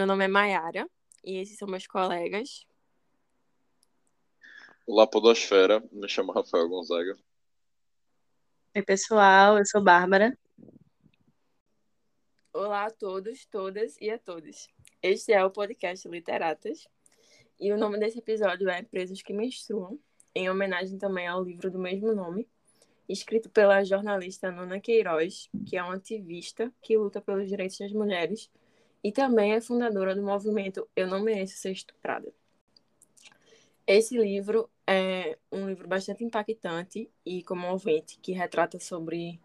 Meu nome é Maiara e esses são meus colegas. Olá, Podosfera. Me chamo Rafael Gonzaga. Oi, pessoal. Eu sou Bárbara. Olá a todos, todas e a todos. Este é o podcast Literatas e o nome desse episódio é Presos que Menstruam, em homenagem também ao livro do mesmo nome, escrito pela jornalista Nona Queiroz, que é uma ativista que luta pelos direitos das mulheres e também é fundadora do movimento Eu Não Mereço Ser Estuprada. Esse livro é um livro bastante impactante e comovente que retrata sobre,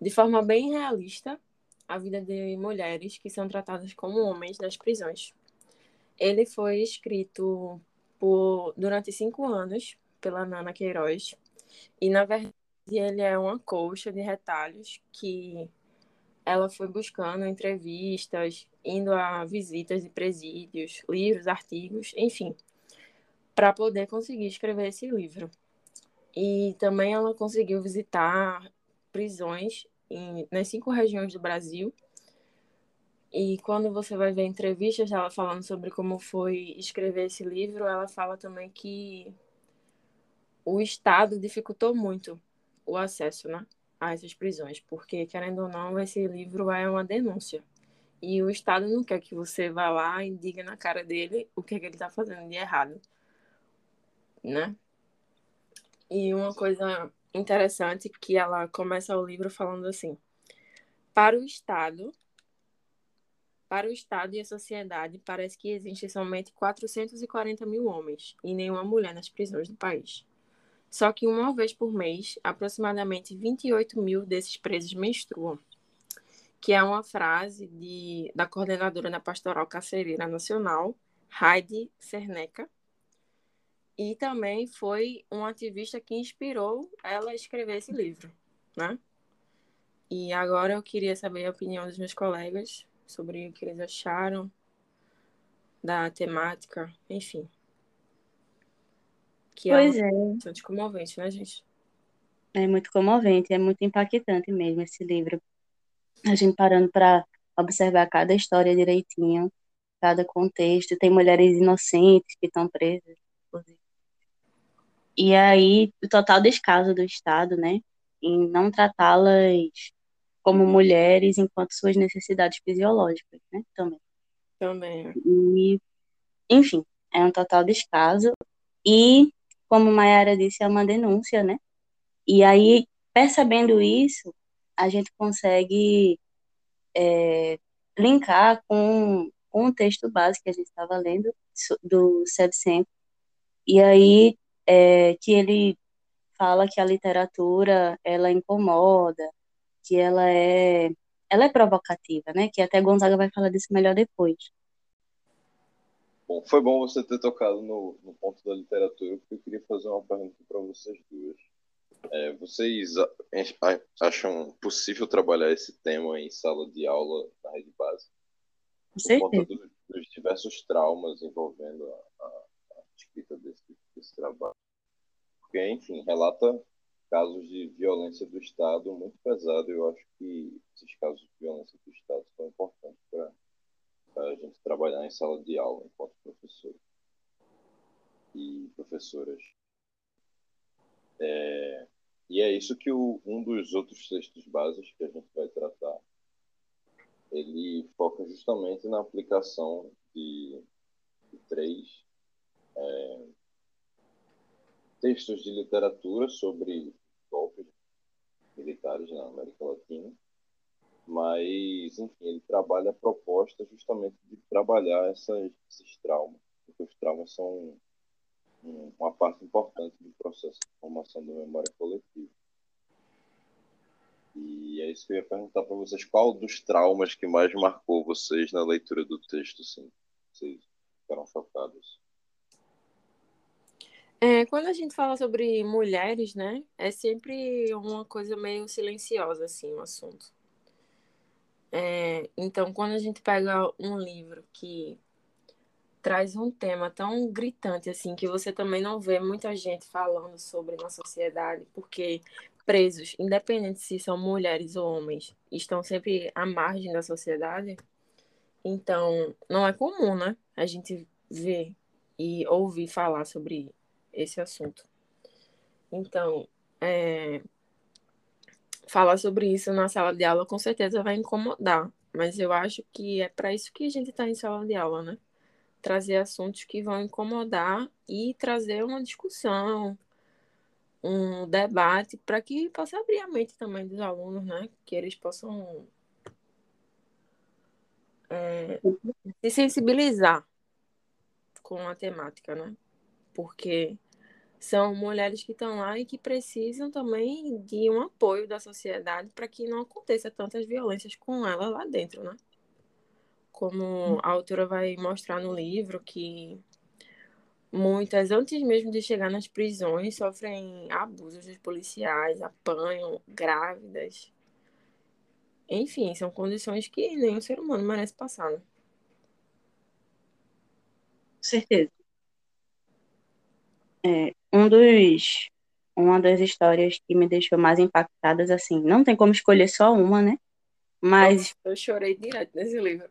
de forma bem realista, a vida de mulheres que são tratadas como homens nas prisões. Ele foi escrito por, durante cinco anos pela Nana Queiroz e, na verdade, ele é uma colcha de retalhos que ela foi buscando entrevistas, indo a visitas de presídios, livros, artigos, enfim, para poder conseguir escrever esse livro. E também ela conseguiu visitar prisões em, nas cinco regiões do Brasil. E quando você vai ver entrevistas ela falando sobre como foi escrever esse livro, ela fala também que o Estado dificultou muito o acesso né, a essas prisões, porque, querendo ou não, esse livro é uma denúncia. E o Estado não quer que você vá lá e diga na cara dele o que, é que ele está fazendo de errado. Né? E uma coisa interessante que ela começa o livro falando assim: para o Estado, para o Estado e a sociedade, parece que existem somente 440 mil homens e nenhuma mulher nas prisões do país. Só que uma vez por mês, aproximadamente 28 mil desses presos menstruam, que é uma frase de, da coordenadora da Pastoral Carcereira Nacional, Heidi Cerneca, e também foi um ativista que inspirou ela a escrever esse livro, né? E agora eu queria saber a opinião dos meus colegas sobre o que eles acharam da temática, enfim. Que pois é, é bastante comovente, né, gente? É muito comovente, é muito impactante mesmo esse livro. A gente parando para observar cada história direitinho, cada contexto. Tem mulheres inocentes que estão presas, inclusive. E aí, o total descaso do Estado, né, em não tratá-las como mulheres enquanto suas necessidades fisiológicas, né, também. Também. E, enfim, é um total descaso. E, como Mayara disse, é uma denúncia, né? E aí, percebendo isso, a gente consegue é, linkar com, com o texto básico que a gente estava lendo, do Sebsen. E aí, é, que ele fala que a literatura ela incomoda, que ela é ela é provocativa, né? Que até Gonzaga vai falar disso melhor depois. Bom, foi bom você ter tocado no, no ponto da literatura, porque eu queria fazer uma pergunta para vocês duas. É, vocês acham possível trabalhar esse tema em sala de aula na rede básica? Com certeza. Por conta dos, dos diversos traumas envolvendo a, a, a escrita desse, desse trabalho. Porque, enfim, relata casos de violência do Estado muito pesado. Eu acho que esses casos de violência do Estado são importantes para a gente trabalhar em sala de aula enquanto professor e professoras. É, e é isso que o, um dos outros textos básicos que a gente vai tratar, ele foca justamente na aplicação de, de três é, textos de literatura sobre golpes militares na América Latina, mas, enfim, ele trabalha a proposta justamente de trabalhar essas, esses traumas, porque os traumas são uma parte importante do processo de formação da memória coletiva. E é isso que eu ia perguntar para vocês. Qual dos traumas que mais marcou vocês na leitura do texto, assim? Vocês ficaram chocados? É, quando a gente fala sobre mulheres, né, é sempre uma coisa meio silenciosa, assim, o assunto. É, então, quando a gente pega um livro que traz um tema tão gritante, assim, que você também não vê muita gente falando sobre na sociedade, porque presos, independente se são mulheres ou homens, estão sempre à margem da sociedade, Então, não é comum, né? A gente ver e ouvir falar sobre esse assunto. Então, é, falar sobre isso na sala de aula com certeza vai incomodar, mas eu acho que é para isso que a gente está em sala de aula, né? Trazer assuntos que vão incomodar e trazer uma discussão, um debate, para que possa abrir a mente também dos alunos, né? Que eles possam é, se sensibilizar com a temática, né? Porque são mulheres que estão lá e que precisam também de um apoio da sociedade para que não aconteça tantas violências com ela lá dentro, né? Como a autora vai mostrar no livro que muitas, antes mesmo de chegar nas prisões, sofrem abusos dos policiais, apanham grávidas. Enfim, são condições que nenhum ser humano merece passar, né? certeza. É, um dos, uma das histórias que me deixou mais impactadas, assim, não tem como escolher só uma, né? Mas. Eu chorei direto nesse livro.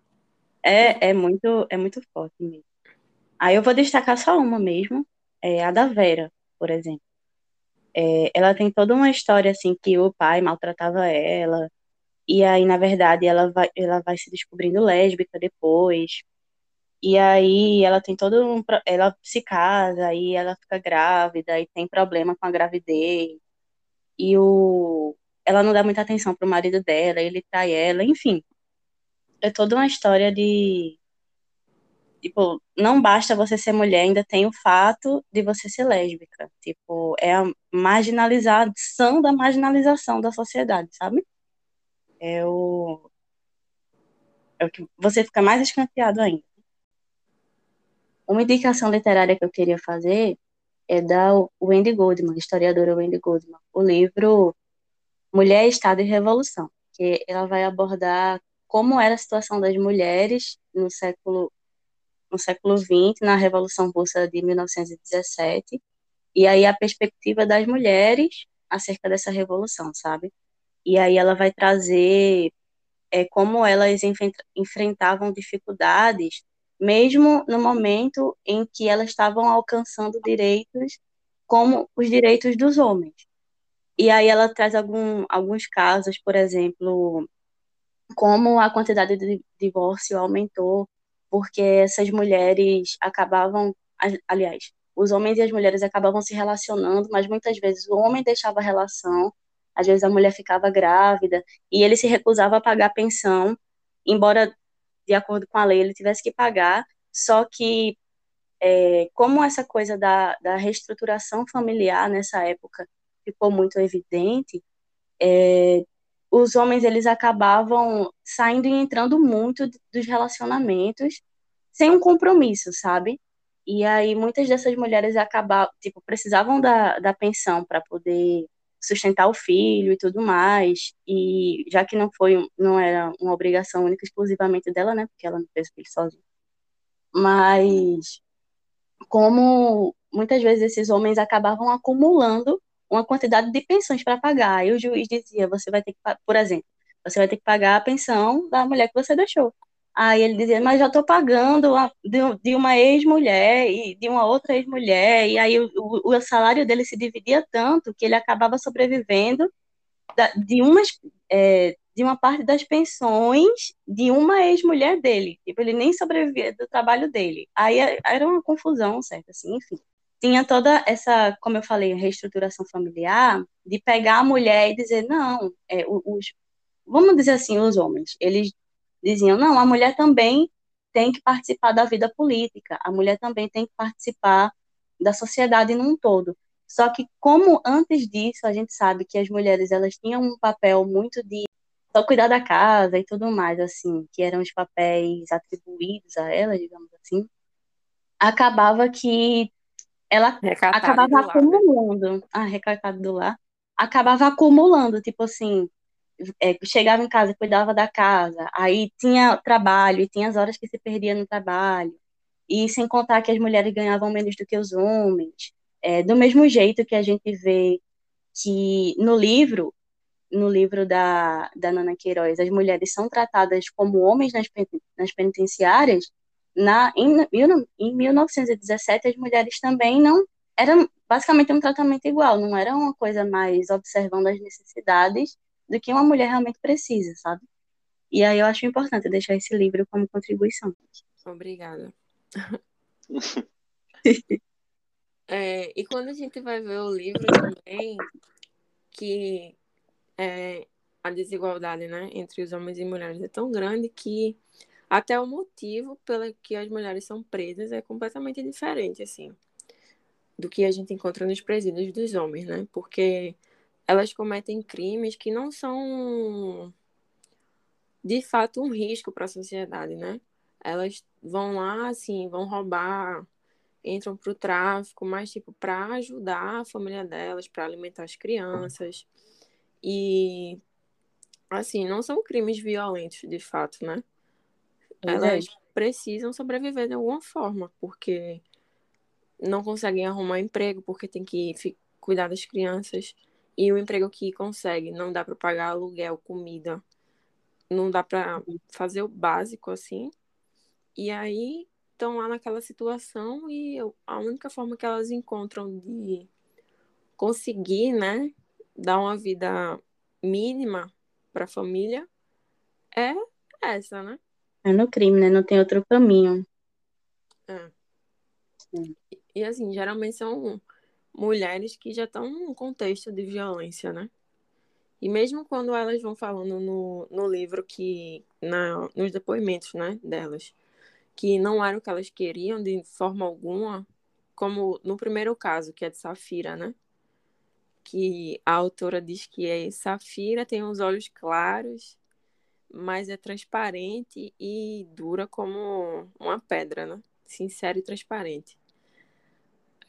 É, é muito, é muito forte mesmo. Aí eu vou destacar só uma mesmo, é a da Vera, por exemplo. É, ela tem toda uma história assim que o pai maltratava ela, e aí, na verdade, ela vai, ela vai se descobrindo lésbica depois. E aí ela tem todo um. Ela se casa, aí ela fica grávida e tem problema com a gravidez. E o, ela não dá muita atenção pro marido dela, ele trai ela, enfim. É toda uma história de. Tipo, não basta você ser mulher, ainda tem o fato de você ser lésbica. Tipo, é a marginalização da marginalização da sociedade, sabe? É o. É o que você fica mais escanteado ainda. Uma indicação literária que eu queria fazer é da Wendy Goldman, historiadora Wendy Goldman, o livro Mulher, Estado e Revolução, que ela vai abordar como era a situação das mulheres no século no século XX, na Revolução Russa de 1917, e aí a perspectiva das mulheres acerca dessa revolução, sabe? E aí ela vai trazer é, como elas enfrentavam dificuldades mesmo no momento em que elas estavam alcançando direitos como os direitos dos homens. E aí ela traz algum, alguns casos, por exemplo, como a quantidade de divórcio aumentou, porque essas mulheres acabavam, aliás, os homens e as mulheres acabavam se relacionando, mas muitas vezes o homem deixava a relação, às vezes a mulher ficava grávida e ele se recusava a pagar pensão, embora de acordo com a lei, ele tivesse que pagar, só que é, como essa coisa da, da reestruturação familiar nessa época ficou muito evidente, é, os homens eles acabavam saindo e entrando muito dos relacionamentos sem um compromisso, sabe? E aí muitas dessas mulheres acabavam, tipo, precisavam da, da pensão para poder sustentar o filho e tudo mais. E já que não foi, não era uma obrigação única exclusivamente dela, né? Porque ela não fez o filho sozinha. Mas como muitas vezes esses homens acabavam acumulando uma quantidade de pensões para pagar. E o juiz dizia, você vai ter que, por exemplo, você vai ter que pagar a pensão da mulher que você deixou. Aí ele dizia, mas já estou pagando de, uma ex-mulher e de uma outra ex-mulher, e aí o, o, o, salário dele se dividia tanto que ele acabava sobrevivendo de, umas, é, de uma parte das pensões de uma ex-mulher dele. Tipo, ele nem sobrevivia do trabalho dele. Aí é, era uma confusão, certo? Assim, enfim. Tinha toda essa, como eu falei, reestruturação familiar, de pegar a mulher e dizer, não, é, os, vamos dizer assim, os homens, eles diziam: não, a mulher também tem que participar da vida política, a mulher também tem que participar da sociedade num todo. Só que como antes disso a gente sabe que as mulheres elas tinham um papel muito de só cuidar da casa e tudo mais assim, que eram os papéis atribuídos a elas, digamos assim, acabava que ela acabava acumulando, né? ah, do lar, acabava acumulando, tipo assim, é, chegava em casa, cuidava da casa, aí tinha trabalho, e tinha as horas que se perdia no trabalho, e sem contar que as mulheres ganhavam menos do que os homens. É, do mesmo jeito que a gente vê que no livro, no livro da, da Nana Queiroz, as mulheres são tratadas como homens nas, nas penitenciárias, na, em, em 1917 as mulheres também não eram basicamente um tratamento igual, não era uma coisa mais observando as necessidades do que uma mulher realmente precisa, sabe? E aí eu acho importante deixar esse livro como contribuição. Obrigada. é, e quando a gente vai ver o livro também, que é, a desigualdade né, entre os homens e mulheres é tão grande que até o motivo pelo que as mulheres são presas é completamente diferente, assim, do que a gente encontra nos presídios dos homens, né? Porque elas cometem crimes que não são de fato um risco para a sociedade, né? Elas vão lá, assim, vão roubar, entram para o tráfico, mas tipo para ajudar a família delas, para alimentar as crianças e assim não são crimes violentos de fato, né? Elas precisam sobreviver de alguma forma, porque não conseguem arrumar emprego, porque tem que cuidar das crianças. E o emprego que consegue não dá para pagar aluguel, comida, não dá para fazer o básico assim. E aí estão lá naquela situação e a única forma que elas encontram de conseguir, né, dar uma vida mínima para a família é essa, né? É no crime, né? Não tem outro caminho. É. E, e assim, geralmente são mulheres que já estão num contexto de violência, né? E mesmo quando elas vão falando no, no livro que, na, nos depoimentos, né, delas, que não era o que elas queriam de forma alguma, como no primeiro caso, que é de Safira, né? Que a autora diz que é Safira tem os olhos claros, mas é transparente e dura como uma pedra, né? Sincera e transparente.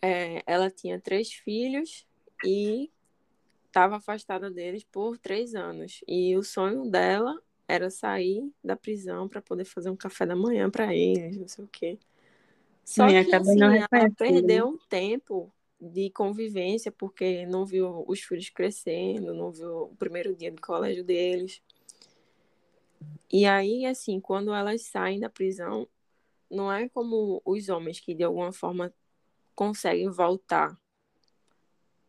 É, ela tinha três filhos e estava afastada deles por três anos. E o sonho dela era sair da prisão para poder fazer um café da manhã para eles, não sei o quê. Só e que assim, ela perdeu um tempo de convivência porque não viu os filhos crescendo, não viu o primeiro dia do colégio deles. E aí, assim, quando elas saem da prisão, não é como os homens que de alguma forma conseguem voltar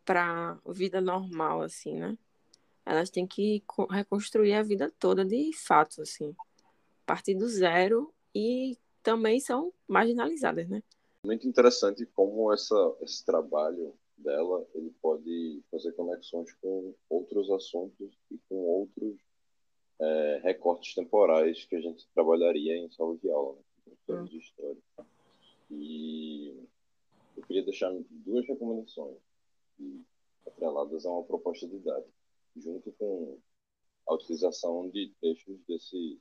para vida normal, assim, né? Elas têm que reconstruir a vida toda de fato, assim, partir do zero e também são marginalizadas, né? Muito interessante como essa, esse trabalho dela ele pode fazer conexões com outros assuntos e com outros é, recortes temporais que a gente trabalharia em sala de aula, né? Hum. de história. E eu queria deixar duas recomendações atreladas a uma proposta didática, junto com a utilização de textos desse,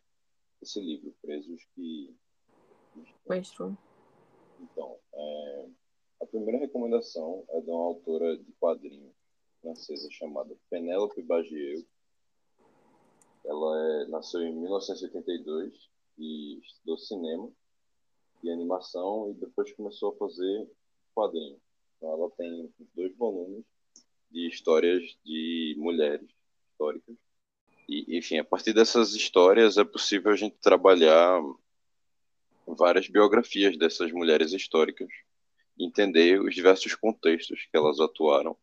desse livro, Presos que... Mestre. Então, é, a primeira recomendação é de uma autora de quadrinhos francesa chamada Penélope Bagieux. Ela é, nasceu em 1982 e estudou cinema e animação e depois começou a fazer quadrinhos. Então, ela tem dois volumes de histórias de mulheres históricas. E, enfim, a partir dessas histórias é possível a gente trabalhar várias biografias dessas mulheres históricas, entender os diversos contextos que elas atuaram.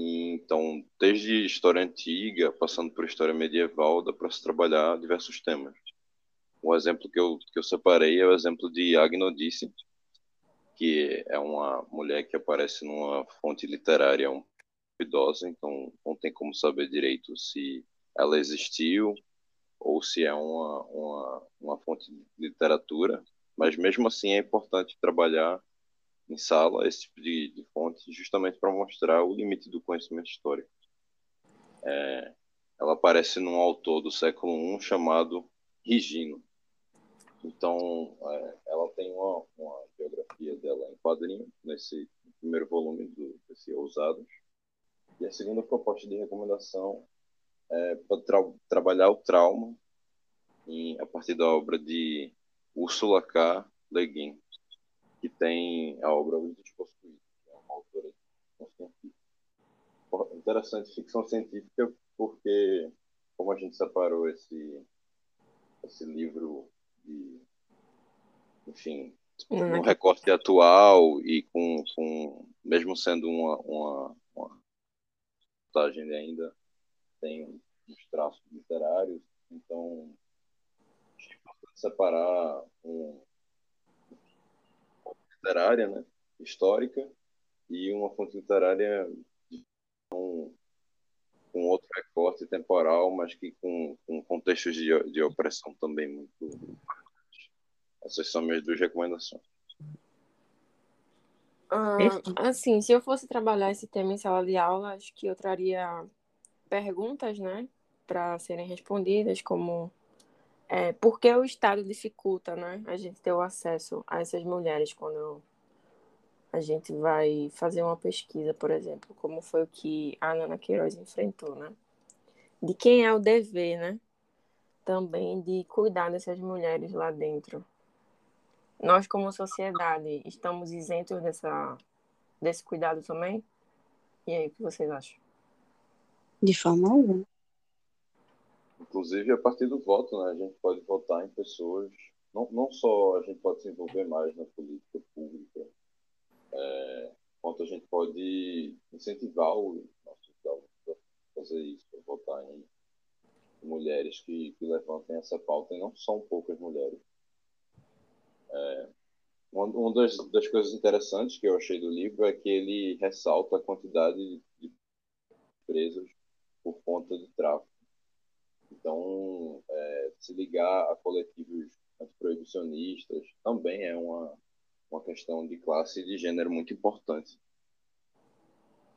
Então, desde história antiga, passando por história medieval, dá para se trabalhar diversos temas. Um exemplo que eu, que eu separei é o exemplo de Agnodice, que é uma mulher que aparece numa fonte literária um idosa, então não tem como saber direito se ela existiu ou se é uma, uma, uma fonte de literatura, mas mesmo assim é importante trabalhar em sala esse tipo de, de fonte justamente para mostrar o limite do conhecimento histórico. É, ela aparece num autor do século I chamado Rigino. Então, é, ela tem uma, uma biografia dela em quadrinho, nesse primeiro volume do, desse Ousados. E a segunda proposta de recomendação é para tra trabalhar o trauma em, a partir da obra de Ursula K. Le Guin, que tem a obra Os Despossuídos, que é uma autora de ficção científica. Interessante, ficção científica porque como a gente separou esse, esse livro de, enfim, um recorte atual e com, com mesmo sendo uma, uma, uma montagem ainda tem uns traços literários, então acho importante separar um, literária, né, histórica, e uma fonte literária um, com outro recorte temporal, mas que com, com contextos de, de opressão também muito essas são minhas duas recomendações. Ah, assim, se eu fosse trabalhar esse tema em sala de aula, acho que eu traria perguntas, né, para serem respondidas, como é, por que o Estado dificulta, né, a gente ter o acesso a essas mulheres quando a gente vai fazer uma pesquisa, por exemplo, como foi o que a Ana Queiroz enfrentou, né? De quem é o dever, né? Também de cuidar dessas mulheres lá dentro. Nós, como sociedade, estamos isentos dessa, desse cuidado também? E aí, o que vocês acham? De forma alguma. Inclusive, a partir do voto, né, a gente pode votar em pessoas. Não, não só a gente pode se envolver mais na política pública, é, quanto a gente pode incentivar o nosso jovens a fazer isso, a votar em mulheres que, que levantem essa pauta, e não são poucas mulheres. É, uma das, das, coisas interessantes que eu achei do livro é que ele ressalta a quantidade de presos por conta de tráfico. Então, é, se ligar a coletivos antiproibicionistas também é uma, uma questão de classe e de gênero muito importante.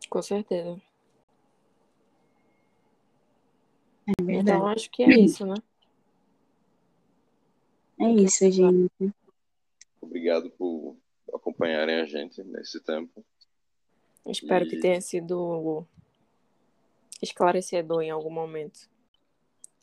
Com certeza. É então, acho que é isso, né? É isso, gente. Obrigado por acompanharem a gente nesse tempo. Espero e... que tenha sido esclarecedor em algum momento.